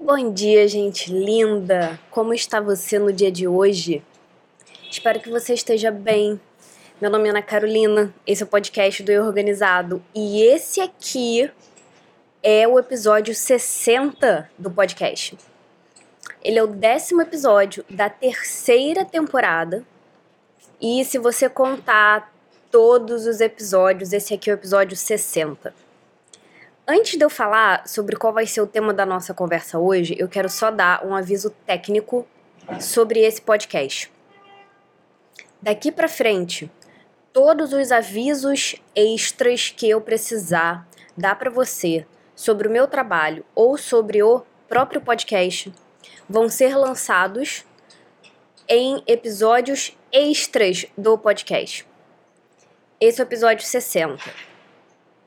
Bom dia, gente linda! Como está você no dia de hoje? Espero que você esteja bem. Meu nome é Ana Carolina, esse é o podcast do Eu Organizado e esse aqui é o episódio 60 do podcast. Ele é o décimo episódio da terceira temporada e se você contar todos os episódios, esse aqui é o episódio 60. Antes de eu falar sobre qual vai ser o tema da nossa conversa hoje, eu quero só dar um aviso técnico sobre esse podcast. Daqui para frente, todos os avisos extras que eu precisar dar para você sobre o meu trabalho ou sobre o próprio podcast vão ser lançados em episódios extras do podcast. Esse é o episódio 60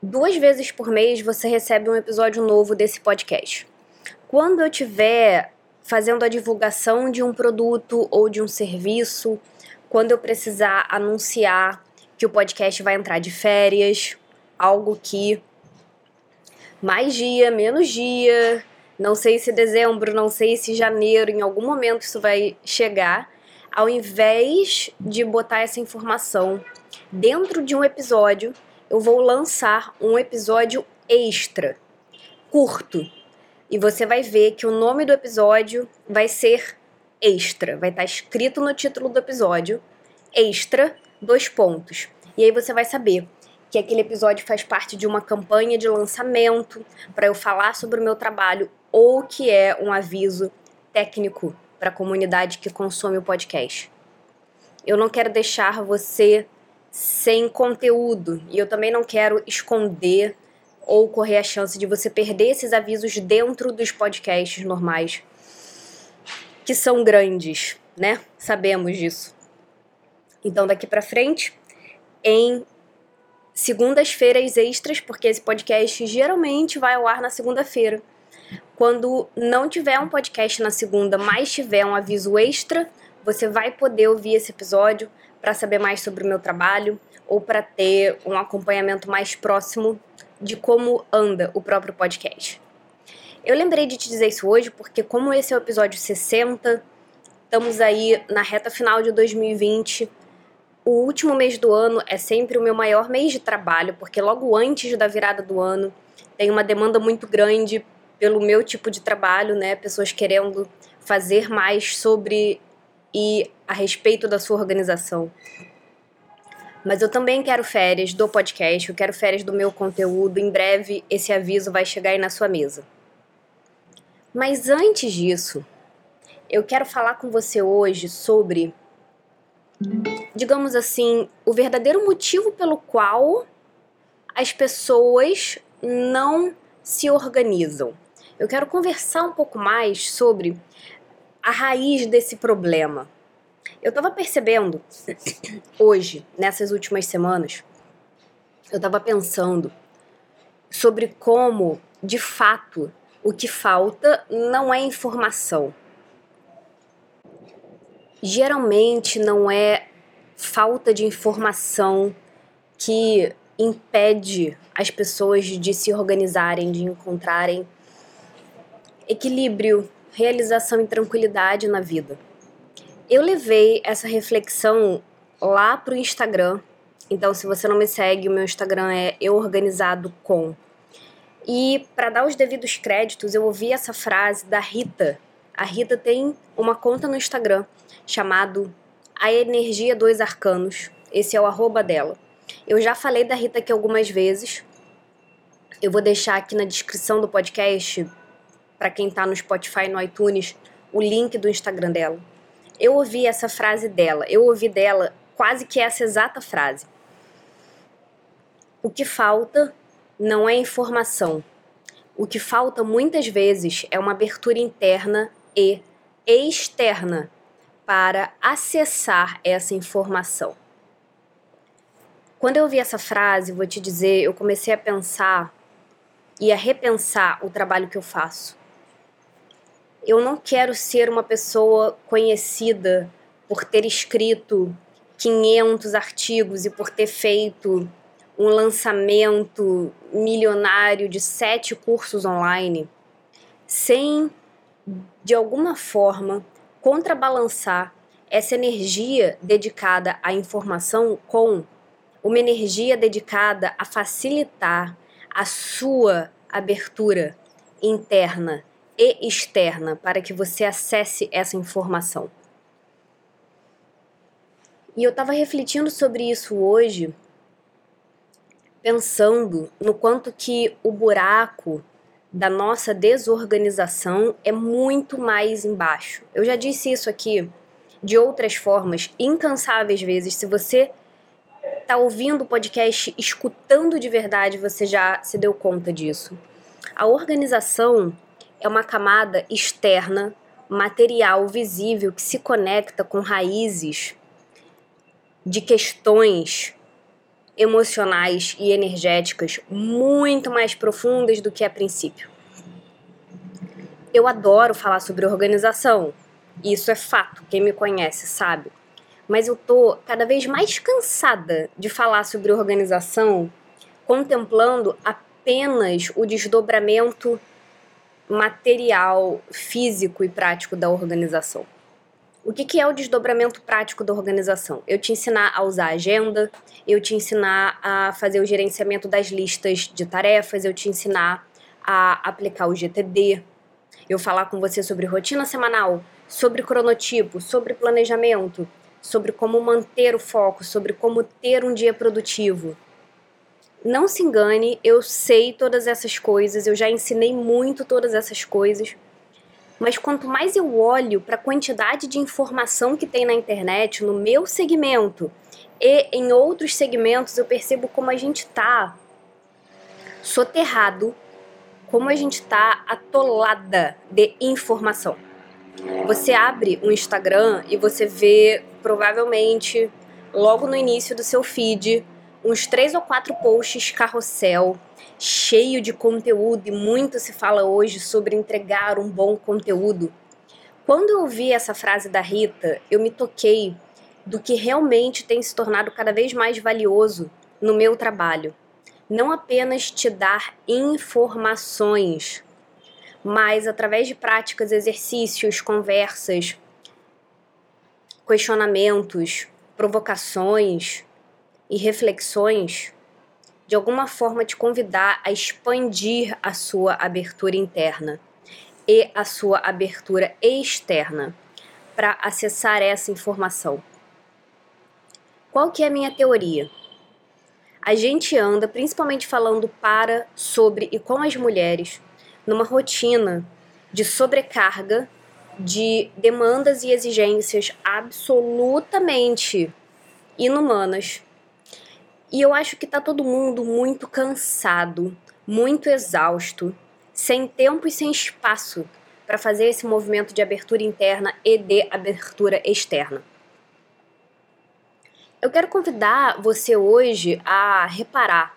duas vezes por mês você recebe um episódio novo desse podcast. Quando eu tiver fazendo a divulgação de um produto ou de um serviço, quando eu precisar anunciar que o podcast vai entrar de férias, algo que mais dia, menos dia, não sei se dezembro, não sei se janeiro, em algum momento isso vai chegar, ao invés de botar essa informação dentro de um episódio, eu vou lançar um episódio extra, curto. E você vai ver que o nome do episódio vai ser extra, vai estar escrito no título do episódio, extra, dois pontos. E aí você vai saber que aquele episódio faz parte de uma campanha de lançamento para eu falar sobre o meu trabalho ou que é um aviso técnico para a comunidade que consome o podcast. Eu não quero deixar você sem conteúdo. E eu também não quero esconder ou correr a chance de você perder esses avisos dentro dos podcasts normais, que são grandes, né? Sabemos disso. Então, daqui para frente, em segundas-feiras extras, porque esse podcast geralmente vai ao ar na segunda-feira. Quando não tiver um podcast na segunda, mas tiver um aviso extra, você vai poder ouvir esse episódio para saber mais sobre o meu trabalho ou para ter um acompanhamento mais próximo de como anda o próprio podcast. Eu lembrei de te dizer isso hoje porque, como esse é o episódio 60, estamos aí na reta final de 2020. O último mês do ano é sempre o meu maior mês de trabalho, porque logo antes da virada do ano tem uma demanda muito grande pelo meu tipo de trabalho, né? Pessoas querendo fazer mais sobre e a respeito da sua organização. Mas eu também quero férias do podcast, eu quero férias do meu conteúdo. Em breve esse aviso vai chegar aí na sua mesa. Mas antes disso, eu quero falar com você hoje sobre, digamos assim, o verdadeiro motivo pelo qual as pessoas não se organizam. Eu quero conversar um pouco mais sobre a raiz desse problema. Eu estava percebendo hoje, nessas últimas semanas, eu estava pensando sobre como, de fato, o que falta não é informação. Geralmente não é falta de informação que impede as pessoas de se organizarem, de encontrarem equilíbrio, realização e tranquilidade na vida. Eu levei essa reflexão lá pro Instagram. Então, se você não me segue, o meu Instagram é euorganizado.com. E para dar os devidos créditos, eu ouvi essa frase da Rita. A Rita tem uma conta no Instagram chamado A Energia dos Arcanos. Esse é o arroba dela. Eu já falei da Rita aqui algumas vezes. Eu vou deixar aqui na descrição do podcast para quem está no Spotify, no iTunes, o link do Instagram dela. Eu ouvi essa frase dela, eu ouvi dela quase que essa exata frase. O que falta não é informação. O que falta muitas vezes é uma abertura interna e externa para acessar essa informação. Quando eu ouvi essa frase, vou te dizer, eu comecei a pensar e a repensar o trabalho que eu faço eu não quero ser uma pessoa conhecida por ter escrito 500 artigos e por ter feito um lançamento milionário de sete cursos online sem de alguma forma, contrabalançar essa energia dedicada à informação com uma energia dedicada a facilitar a sua abertura interna e externa para que você acesse essa informação. E eu estava refletindo sobre isso hoje, pensando no quanto que o buraco da nossa desorganização é muito mais embaixo. Eu já disse isso aqui de outras formas, incansáveis vezes. Se você está ouvindo o podcast, escutando de verdade, você já se deu conta disso. A organização é uma camada externa, material, visível, que se conecta com raízes de questões emocionais e energéticas muito mais profundas do que a princípio. Eu adoro falar sobre organização, isso é fato, quem me conhece sabe. Mas eu tô cada vez mais cansada de falar sobre organização, contemplando apenas o desdobramento material, físico e prático da organização. O que, que é o desdobramento prático da organização? Eu te ensinar a usar a agenda, eu te ensinar a fazer o gerenciamento das listas de tarefas, eu te ensinar a aplicar o GTD, eu falar com você sobre rotina semanal, sobre cronotipo, sobre planejamento, sobre como manter o foco, sobre como ter um dia produtivo. Não se engane, eu sei todas essas coisas, eu já ensinei muito todas essas coisas mas quanto mais eu olho para a quantidade de informação que tem na internet, no meu segmento e em outros segmentos, eu percebo como a gente está soterrado, como a gente está atolada de informação. Você abre um Instagram e você vê provavelmente logo no início do seu feed uns três ou quatro posts carrossel cheio de conteúdo e muito se fala hoje sobre entregar um bom conteúdo. Quando eu ouvi essa frase da Rita, eu me toquei do que realmente tem se tornado cada vez mais valioso no meu trabalho. Não apenas te dar informações, mas através de práticas, exercícios, conversas, questionamentos, provocações e reflexões, de alguma forma te convidar a expandir a sua abertura interna e a sua abertura externa para acessar essa informação. Qual que é a minha teoria? A gente anda, principalmente falando para, sobre e com as mulheres, numa rotina de sobrecarga, de demandas e exigências absolutamente inumanas e eu acho que tá todo mundo muito cansado, muito exausto, sem tempo e sem espaço para fazer esse movimento de abertura interna e de abertura externa. Eu quero convidar você hoje a reparar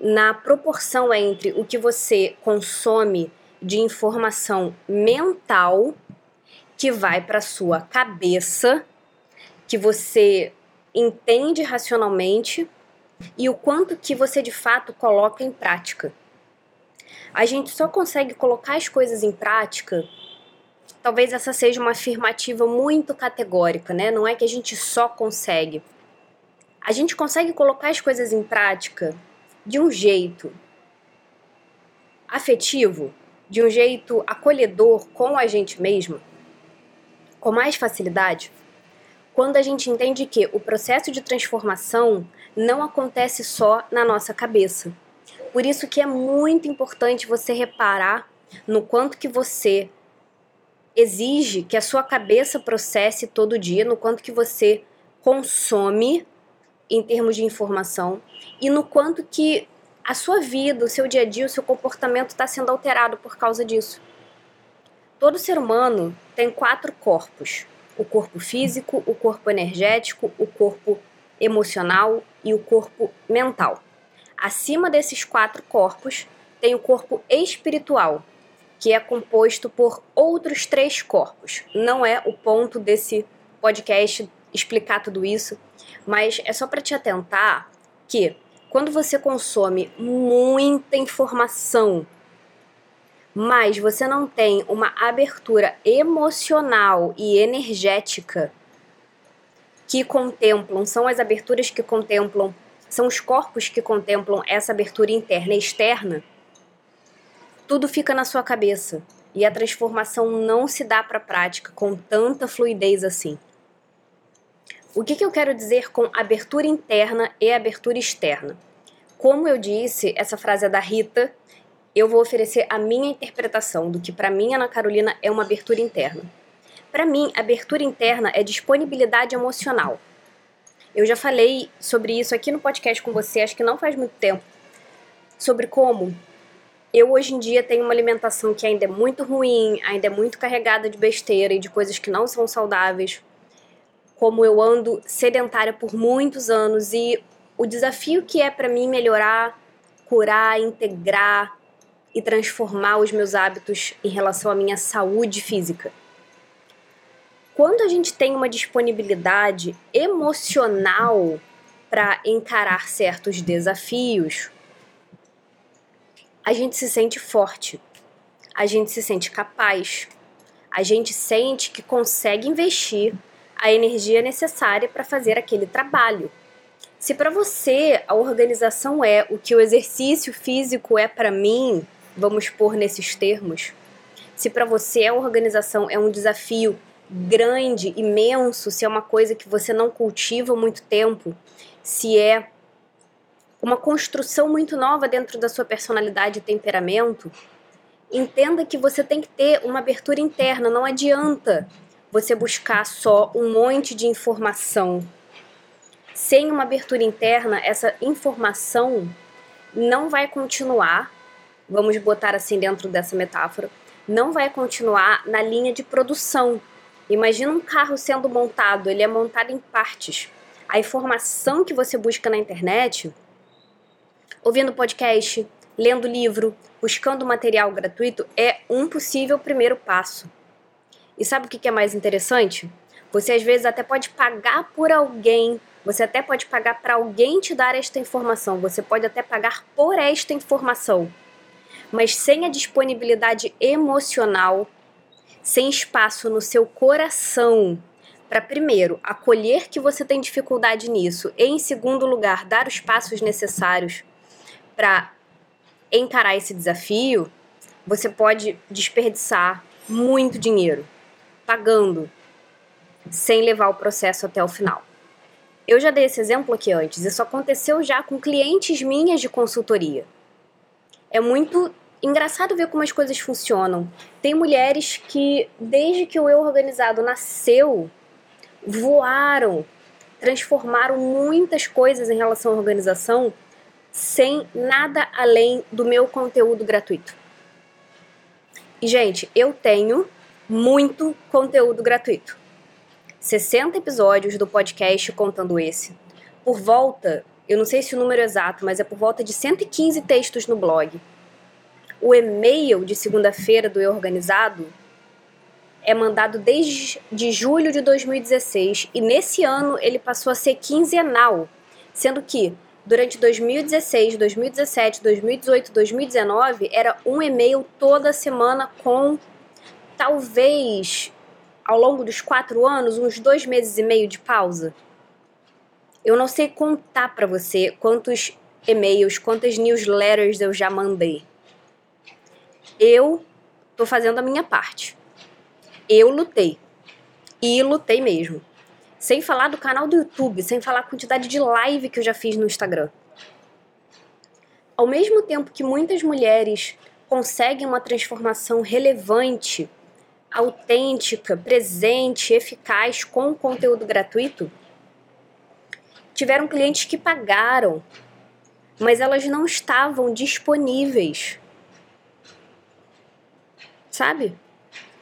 na proporção entre o que você consome de informação mental que vai para sua cabeça, que você entende racionalmente e o quanto que você de fato coloca em prática. A gente só consegue colocar as coisas em prática. Talvez essa seja uma afirmativa muito categórica, né? Não é que a gente só consegue. A gente consegue colocar as coisas em prática de um jeito afetivo, de um jeito acolhedor com a gente mesma, com mais facilidade quando a gente entende que o processo de transformação não acontece só na nossa cabeça. Por isso que é muito importante você reparar no quanto que você exige que a sua cabeça processe todo dia, no quanto que você consome em termos de informação e no quanto que a sua vida, o seu dia a dia, o seu comportamento está sendo alterado por causa disso. Todo ser humano tem quatro corpos: o corpo físico, o corpo energético, o corpo emocional e o corpo mental. Acima desses quatro corpos tem o corpo espiritual, que é composto por outros três corpos. Não é o ponto desse podcast explicar tudo isso, mas é só para te atentar que quando você consome muita informação, mas você não tem uma abertura emocional e energética que contemplam, são as aberturas que contemplam, são os corpos que contemplam essa abertura interna e externa, tudo fica na sua cabeça e a transformação não se dá para a prática com tanta fluidez assim. O que, que eu quero dizer com abertura interna e abertura externa? Como eu disse, essa frase é da Rita, eu vou oferecer a minha interpretação do que para mim, Ana Carolina, é uma abertura interna. Para mim, abertura interna é disponibilidade emocional. Eu já falei sobre isso aqui no podcast com você, acho que não faz muito tempo, sobre como eu hoje em dia tenho uma alimentação que ainda é muito ruim, ainda é muito carregada de besteira e de coisas que não são saudáveis como eu ando sedentária por muitos anos e o desafio que é para mim melhorar, curar, integrar e transformar os meus hábitos em relação à minha saúde física. Quando a gente tem uma disponibilidade emocional para encarar certos desafios, a gente se sente forte, a gente se sente capaz, a gente sente que consegue investir a energia necessária para fazer aquele trabalho. Se para você a organização é o que o exercício físico é para mim, vamos pôr nesses termos, se para você a organização é um desafio grande, imenso, se é uma coisa que você não cultiva muito tempo, se é uma construção muito nova dentro da sua personalidade e temperamento, entenda que você tem que ter uma abertura interna, não adianta você buscar só um monte de informação. Sem uma abertura interna, essa informação não vai continuar, vamos botar assim dentro dessa metáfora, não vai continuar na linha de produção. Imagina um carro sendo montado, ele é montado em partes. A informação que você busca na internet, ouvindo podcast, lendo livro, buscando material gratuito, é um possível primeiro passo. E sabe o que é mais interessante? Você às vezes até pode pagar por alguém, você até pode pagar para alguém te dar esta informação, você pode até pagar por esta informação. Mas sem a disponibilidade emocional, sem espaço no seu coração para primeiro acolher que você tem dificuldade nisso e em segundo lugar dar os passos necessários para encarar esse desafio, você pode desperdiçar muito dinheiro pagando, sem levar o processo até o final. Eu já dei esse exemplo aqui antes, isso aconteceu já com clientes minhas de consultoria. É muito engraçado ver como as coisas funcionam. Tem mulheres que, desde que o eu organizado nasceu, voaram, transformaram muitas coisas em relação à organização sem nada além do meu conteúdo gratuito. E, gente, eu tenho muito conteúdo gratuito. 60 episódios do podcast contando esse. Por volta, eu não sei se o número é exato, mas é por volta de 115 textos no blog. O e-mail de segunda-feira do Eu Organizado é mandado desde de julho de 2016 e nesse ano ele passou a ser quinzenal, sendo que durante 2016, 2017, 2018, 2019 era um e-mail toda semana com talvez ao longo dos quatro anos, uns dois meses e meio de pausa. Eu não sei contar para você quantos e-mails, quantas newsletters eu já mandei. Eu tô fazendo a minha parte. Eu lutei. E lutei mesmo. Sem falar do canal do YouTube, sem falar a quantidade de live que eu já fiz no Instagram. Ao mesmo tempo que muitas mulheres conseguem uma transformação relevante autêntica, presente, eficaz com conteúdo gratuito? Tiveram clientes que pagaram, mas elas não estavam disponíveis. Sabe?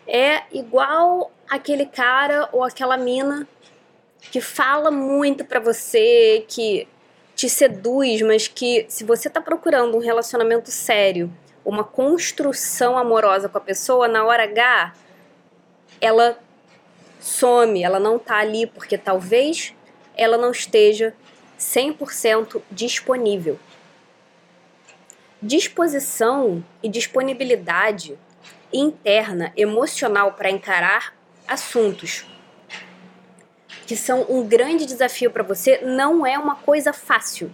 É igual aquele cara ou aquela mina que fala muito para você, que te seduz, mas que se você tá procurando um relacionamento sério, uma construção amorosa com a pessoa, na hora H, ela some, ela não está ali porque talvez ela não esteja 100% disponível. disposição e disponibilidade interna, emocional para encarar assuntos que são um grande desafio para você não é uma coisa fácil.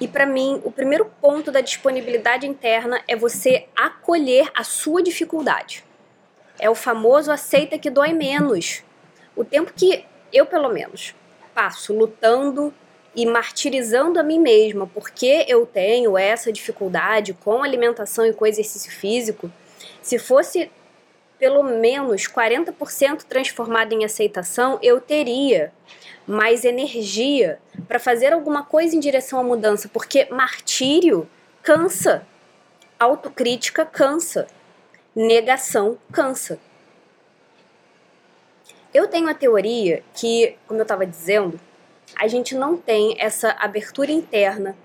E para mim, o primeiro ponto da disponibilidade interna é você acolher a sua dificuldade. É o famoso aceita que dói menos. O tempo que eu, pelo menos, passo lutando e martirizando a mim mesma porque eu tenho essa dificuldade com alimentação e com exercício físico, se fosse pelo menos 40% transformado em aceitação, eu teria mais energia para fazer alguma coisa em direção à mudança, porque martírio cansa, autocrítica cansa, negação cansa. Eu tenho a teoria que, como eu estava dizendo, a gente não tem essa abertura interna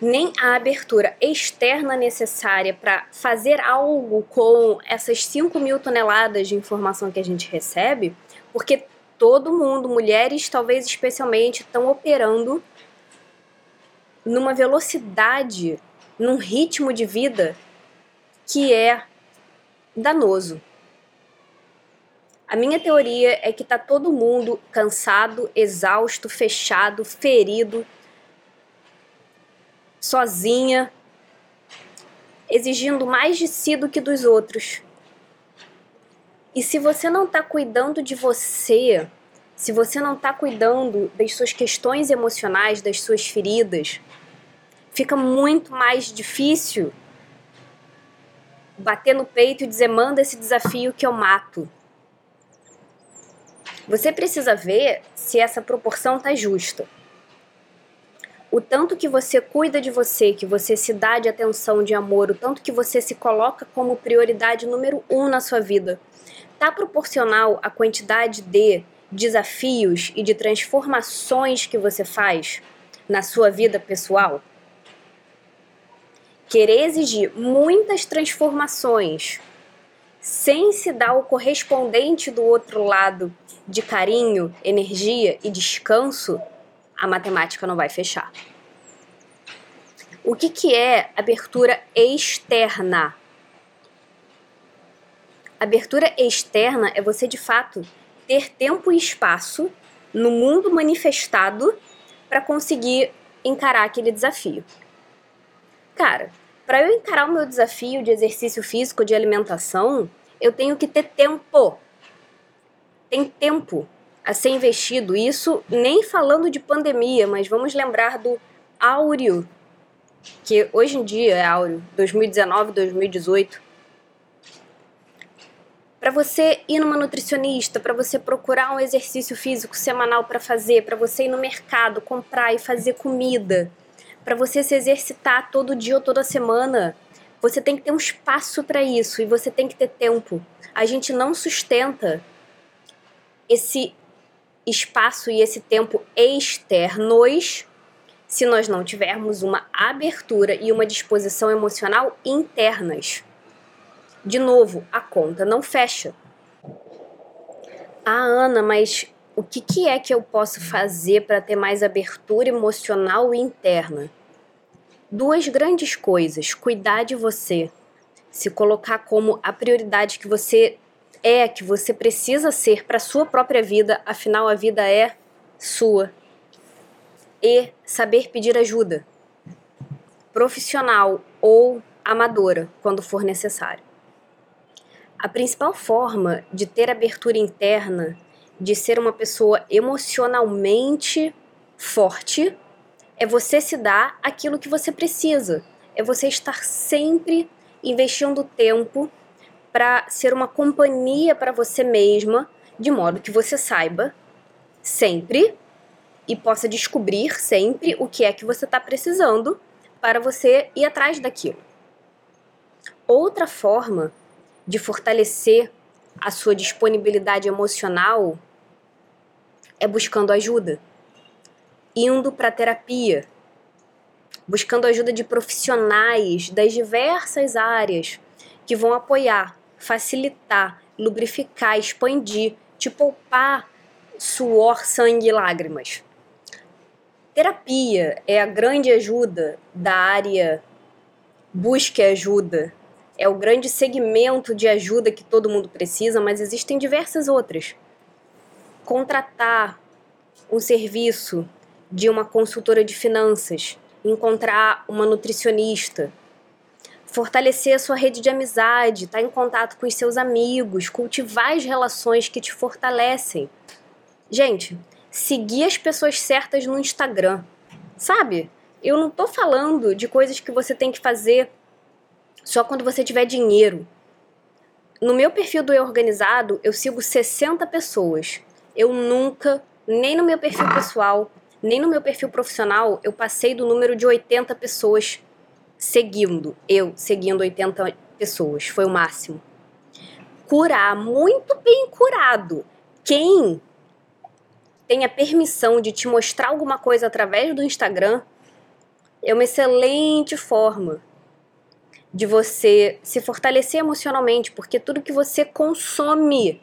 nem a abertura externa necessária para fazer algo com essas 5 mil toneladas de informação que a gente recebe, porque todo mundo, mulheres talvez especialmente, estão operando numa velocidade, num ritmo de vida que é danoso. A minha teoria é que tá todo mundo cansado, exausto, fechado, ferido, sozinha, exigindo mais de si do que dos outros. E se você não está cuidando de você, se você não está cuidando das suas questões emocionais, das suas feridas, fica muito mais difícil bater no peito e dizer: manda esse desafio que eu mato. Você precisa ver se essa proporção está justa o tanto que você cuida de você, que você se dá de atenção, de amor, o tanto que você se coloca como prioridade número um na sua vida, está proporcional à quantidade de desafios e de transformações que você faz na sua vida pessoal? Querer exigir muitas transformações sem se dar o correspondente do outro lado de carinho, energia e descanso a matemática não vai fechar. O que, que é abertura externa? Abertura externa é você de fato ter tempo e espaço no mundo manifestado para conseguir encarar aquele desafio. Cara, para eu encarar o meu desafio de exercício físico, de alimentação, eu tenho que ter tempo. Tem tempo a ser investido. Isso nem falando de pandemia, mas vamos lembrar do áureo, que hoje em dia é áureo, 2019, 2018. Para você ir numa nutricionista, para você procurar um exercício físico semanal para fazer, para você ir no mercado comprar e fazer comida, para você se exercitar todo dia ou toda semana, você tem que ter um espaço para isso e você tem que ter tempo. A gente não sustenta esse espaço e esse tempo externos se nós não tivermos uma abertura e uma disposição emocional internas. De novo, a conta não fecha. Ah, Ana, mas o que, que é que eu posso fazer para ter mais abertura emocional interna? Duas grandes coisas: cuidar de você, se colocar como a prioridade que você é que você precisa ser para sua própria vida, afinal a vida é sua. E saber pedir ajuda, profissional ou amadora, quando for necessário. A principal forma de ter abertura interna, de ser uma pessoa emocionalmente forte, é você se dar aquilo que você precisa. É você estar sempre investindo tempo para ser uma companhia para você mesma, de modo que você saiba sempre e possa descobrir sempre o que é que você está precisando para você ir atrás daquilo. Outra forma de fortalecer a sua disponibilidade emocional é buscando ajuda, indo para terapia, buscando ajuda de profissionais das diversas áreas que vão apoiar facilitar, lubrificar, expandir, te poupar suor, sangue e lágrimas. Terapia é a grande ajuda da área busque ajuda. É o grande segmento de ajuda que todo mundo precisa, mas existem diversas outras. Contratar um serviço de uma consultora de finanças, encontrar uma nutricionista, fortalecer a sua rede de amizade, estar tá em contato com os seus amigos, cultivar as relações que te fortalecem. Gente, seguir as pessoas certas no Instagram. Sabe? Eu não tô falando de coisas que você tem que fazer só quando você tiver dinheiro. No meu perfil do Eu Organizado, eu sigo 60 pessoas. Eu nunca, nem no meu perfil pessoal, nem no meu perfil profissional, eu passei do número de 80 pessoas seguindo. Eu seguindo 80 pessoas. Foi o máximo. Curar, muito bem curado. Quem tem a permissão de te mostrar alguma coisa através do Instagram, é uma excelente forma de você se fortalecer emocionalmente, porque tudo que você consome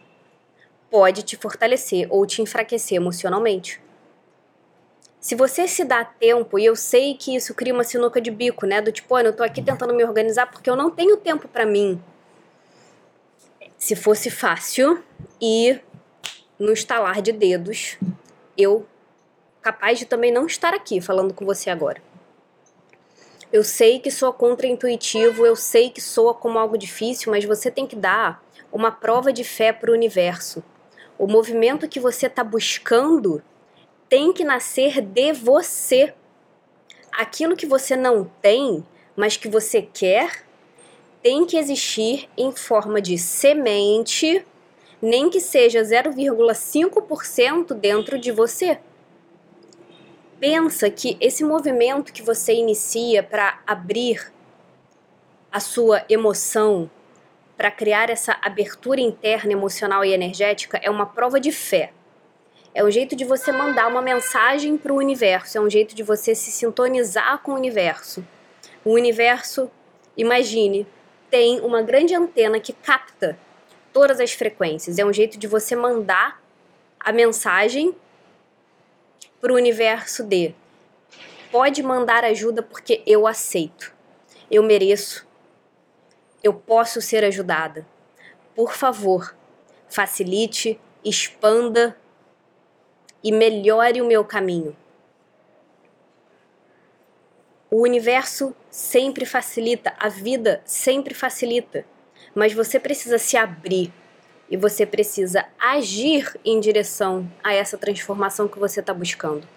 pode te fortalecer ou te enfraquecer emocionalmente. Se você se dá tempo, e eu sei que isso cria uma sinuca de bico, né? Do tipo, eu tô aqui tentando me organizar porque eu não tenho tempo para mim. Se fosse fácil e no estalar de dedos, eu capaz de também não estar aqui falando com você agora. Eu sei que soa contraintuitivo, eu sei que soa como algo difícil, mas você tem que dar uma prova de fé para o universo. O movimento que você está buscando tem que nascer de você. Aquilo que você não tem, mas que você quer, tem que existir em forma de semente nem que seja 0,5% dentro de você. Pensa que esse movimento que você inicia para abrir a sua emoção, para criar essa abertura interna emocional e energética, é uma prova de fé. É um jeito de você mandar uma mensagem para o universo, é um jeito de você se sintonizar com o universo. O universo, imagine, tem uma grande antena que capta todas as frequências. É um jeito de você mandar a mensagem para o universo de pode mandar ajuda porque eu aceito. Eu mereço. Eu posso ser ajudada. Por favor, facilite, expanda e melhore o meu caminho. O universo sempre facilita, a vida sempre facilita mas você precisa se abrir e você precisa agir em direção a essa transformação que você está buscando.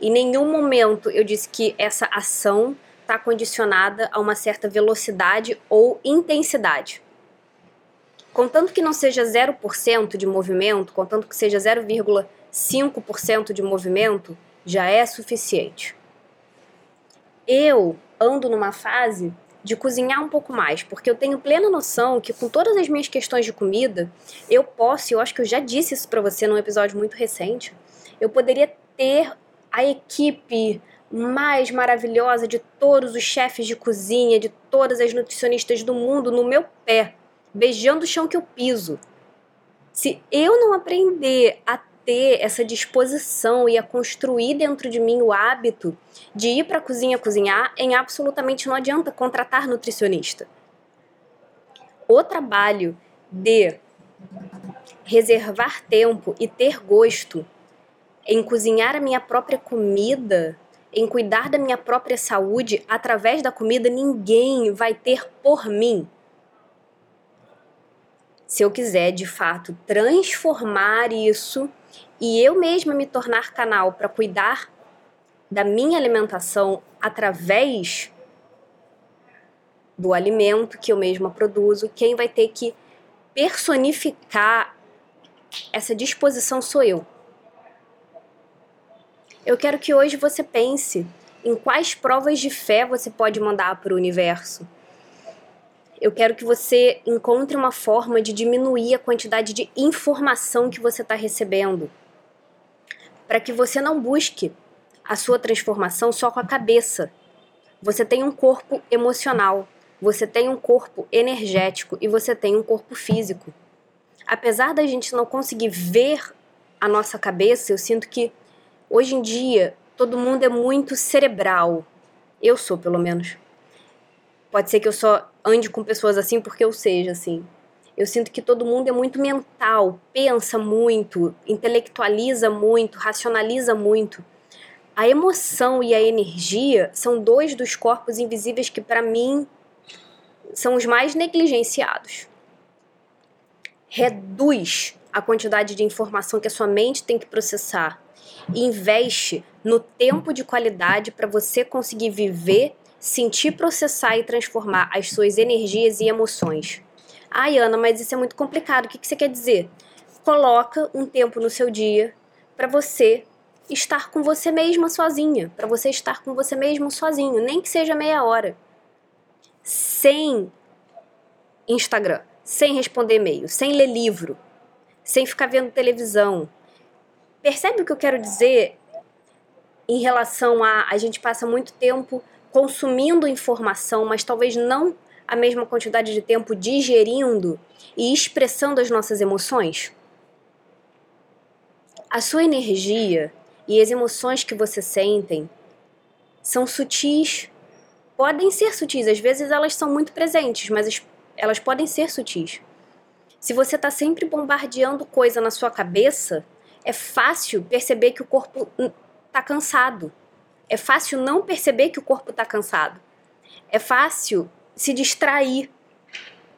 Em nenhum momento eu disse que essa ação está condicionada a uma certa velocidade ou intensidade. Contanto que não seja 0% de movimento, contanto que seja 0,5% de movimento, já é suficiente. Eu ando numa fase de cozinhar um pouco mais, porque eu tenho plena noção que com todas as minhas questões de comida, eu posso, eu acho que eu já disse isso para você num episódio muito recente, eu poderia ter a equipe mais maravilhosa de todos os chefes de cozinha, de todas as nutricionistas do mundo no meu pé, beijando o chão que eu piso. Se eu não aprender a ter essa disposição e a construir dentro de mim o hábito de ir para a cozinha cozinhar, em absolutamente não adianta contratar nutricionista. O trabalho de reservar tempo e ter gosto em cozinhar a minha própria comida, em cuidar da minha própria saúde através da comida, ninguém vai ter por mim. Se eu quiser de fato transformar isso e eu mesma me tornar canal para cuidar da minha alimentação através do alimento que eu mesma produzo, quem vai ter que personificar essa disposição sou eu. Eu quero que hoje você pense em quais provas de fé você pode mandar para o universo. Eu quero que você encontre uma forma de diminuir a quantidade de informação que você está recebendo para que você não busque a sua transformação só com a cabeça. Você tem um corpo emocional, você tem um corpo energético e você tem um corpo físico. Apesar da gente não conseguir ver a nossa cabeça, eu sinto que hoje em dia todo mundo é muito cerebral. Eu sou, pelo menos. Pode ser que eu só ande com pessoas assim porque eu seja assim. Eu sinto que todo mundo é muito mental, pensa muito, intelectualiza muito, racionaliza muito. A emoção e a energia são dois dos corpos invisíveis que, para mim, são os mais negligenciados. Reduz a quantidade de informação que a sua mente tem que processar e investe no tempo de qualidade para você conseguir viver, sentir, processar e transformar as suas energias e emoções. Ai, Ana, mas isso é muito complicado. O que, que você quer dizer? Coloca um tempo no seu dia para você estar com você mesma sozinha, para você estar com você mesmo sozinho, nem que seja meia hora. Sem Instagram, sem responder e-mail, sem ler livro, sem ficar vendo televisão. Percebe o que eu quero dizer em relação a a gente passa muito tempo consumindo informação, mas talvez não a mesma quantidade de tempo digerindo e expressando as nossas emoções? A sua energia e as emoções que você sentem são sutis. Podem ser sutis, às vezes elas são muito presentes, mas elas podem ser sutis. Se você está sempre bombardeando coisa na sua cabeça, é fácil perceber que o corpo está cansado. É fácil não perceber que o corpo está cansado. É fácil se distrair.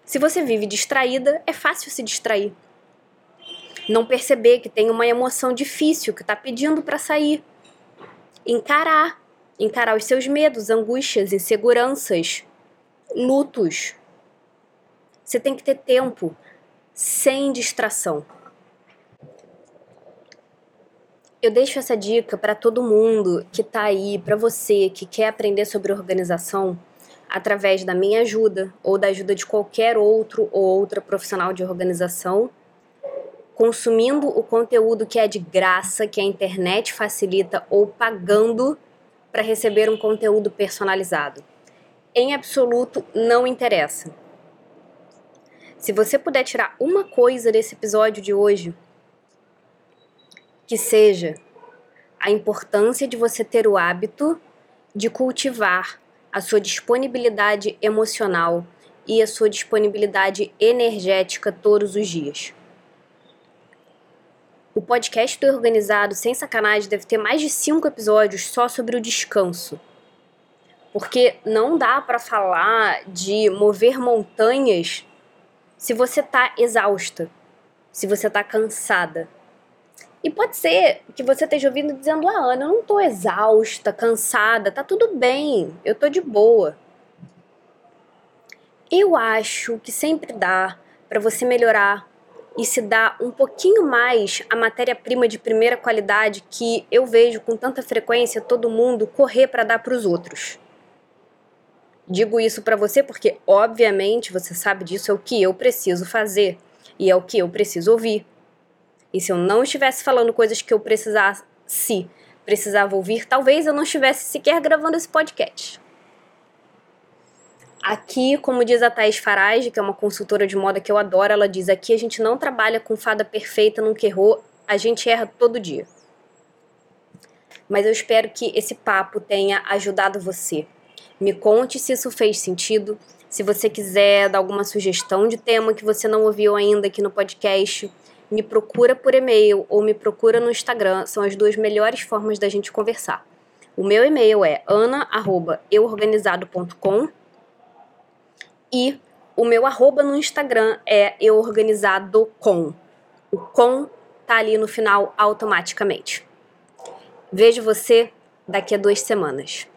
Se você vive distraída, é fácil se distrair. Não perceber que tem uma emoção difícil que está pedindo para sair. Encarar. Encarar os seus medos, angústias, inseguranças, lutos. Você tem que ter tempo sem distração. Eu deixo essa dica para todo mundo que está aí, para você que quer aprender sobre organização, através da minha ajuda ou da ajuda de qualquer outro ou outra profissional de organização, consumindo o conteúdo que é de graça, que a internet facilita, ou pagando para receber um conteúdo personalizado. Em absoluto, não interessa. Se você puder tirar uma coisa desse episódio de hoje, que seja a importância de você ter o hábito de cultivar a sua disponibilidade emocional e a sua disponibilidade energética todos os dias. O podcast do Organizado, sem sacanagem, deve ter mais de cinco episódios só sobre o descanso. Porque não dá para falar de mover montanhas se você tá exausta, se você tá cansada. E pode ser que você esteja ouvindo dizendo: "Ah, Ana, eu não tô exausta, cansada, tá tudo bem, eu tô de boa". Eu acho que sempre dá para você melhorar e se dar um pouquinho mais a matéria-prima de primeira qualidade que eu vejo com tanta frequência todo mundo correr para dar para os outros. Digo isso para você porque, obviamente, você sabe disso, é o que eu preciso fazer e é o que eu preciso ouvir. E se eu não estivesse falando coisas que eu precisasse, precisava ouvir, talvez eu não estivesse sequer gravando esse podcast. Aqui, como diz a Thais Farage, que é uma consultora de moda que eu adoro, ela diz: aqui a gente não trabalha com fada perfeita, nunca errou, a gente erra todo dia. Mas eu espero que esse papo tenha ajudado você me conte se isso fez sentido. Se você quiser dar alguma sugestão de tema que você não ouviu ainda aqui no podcast, me procura por e-mail ou me procura no Instagram. São as duas melhores formas da gente conversar. O meu e-mail é ana@euorganizado.com e o meu arroba no Instagram é euorganizado.com. O com tá ali no final automaticamente. Vejo você daqui a duas semanas.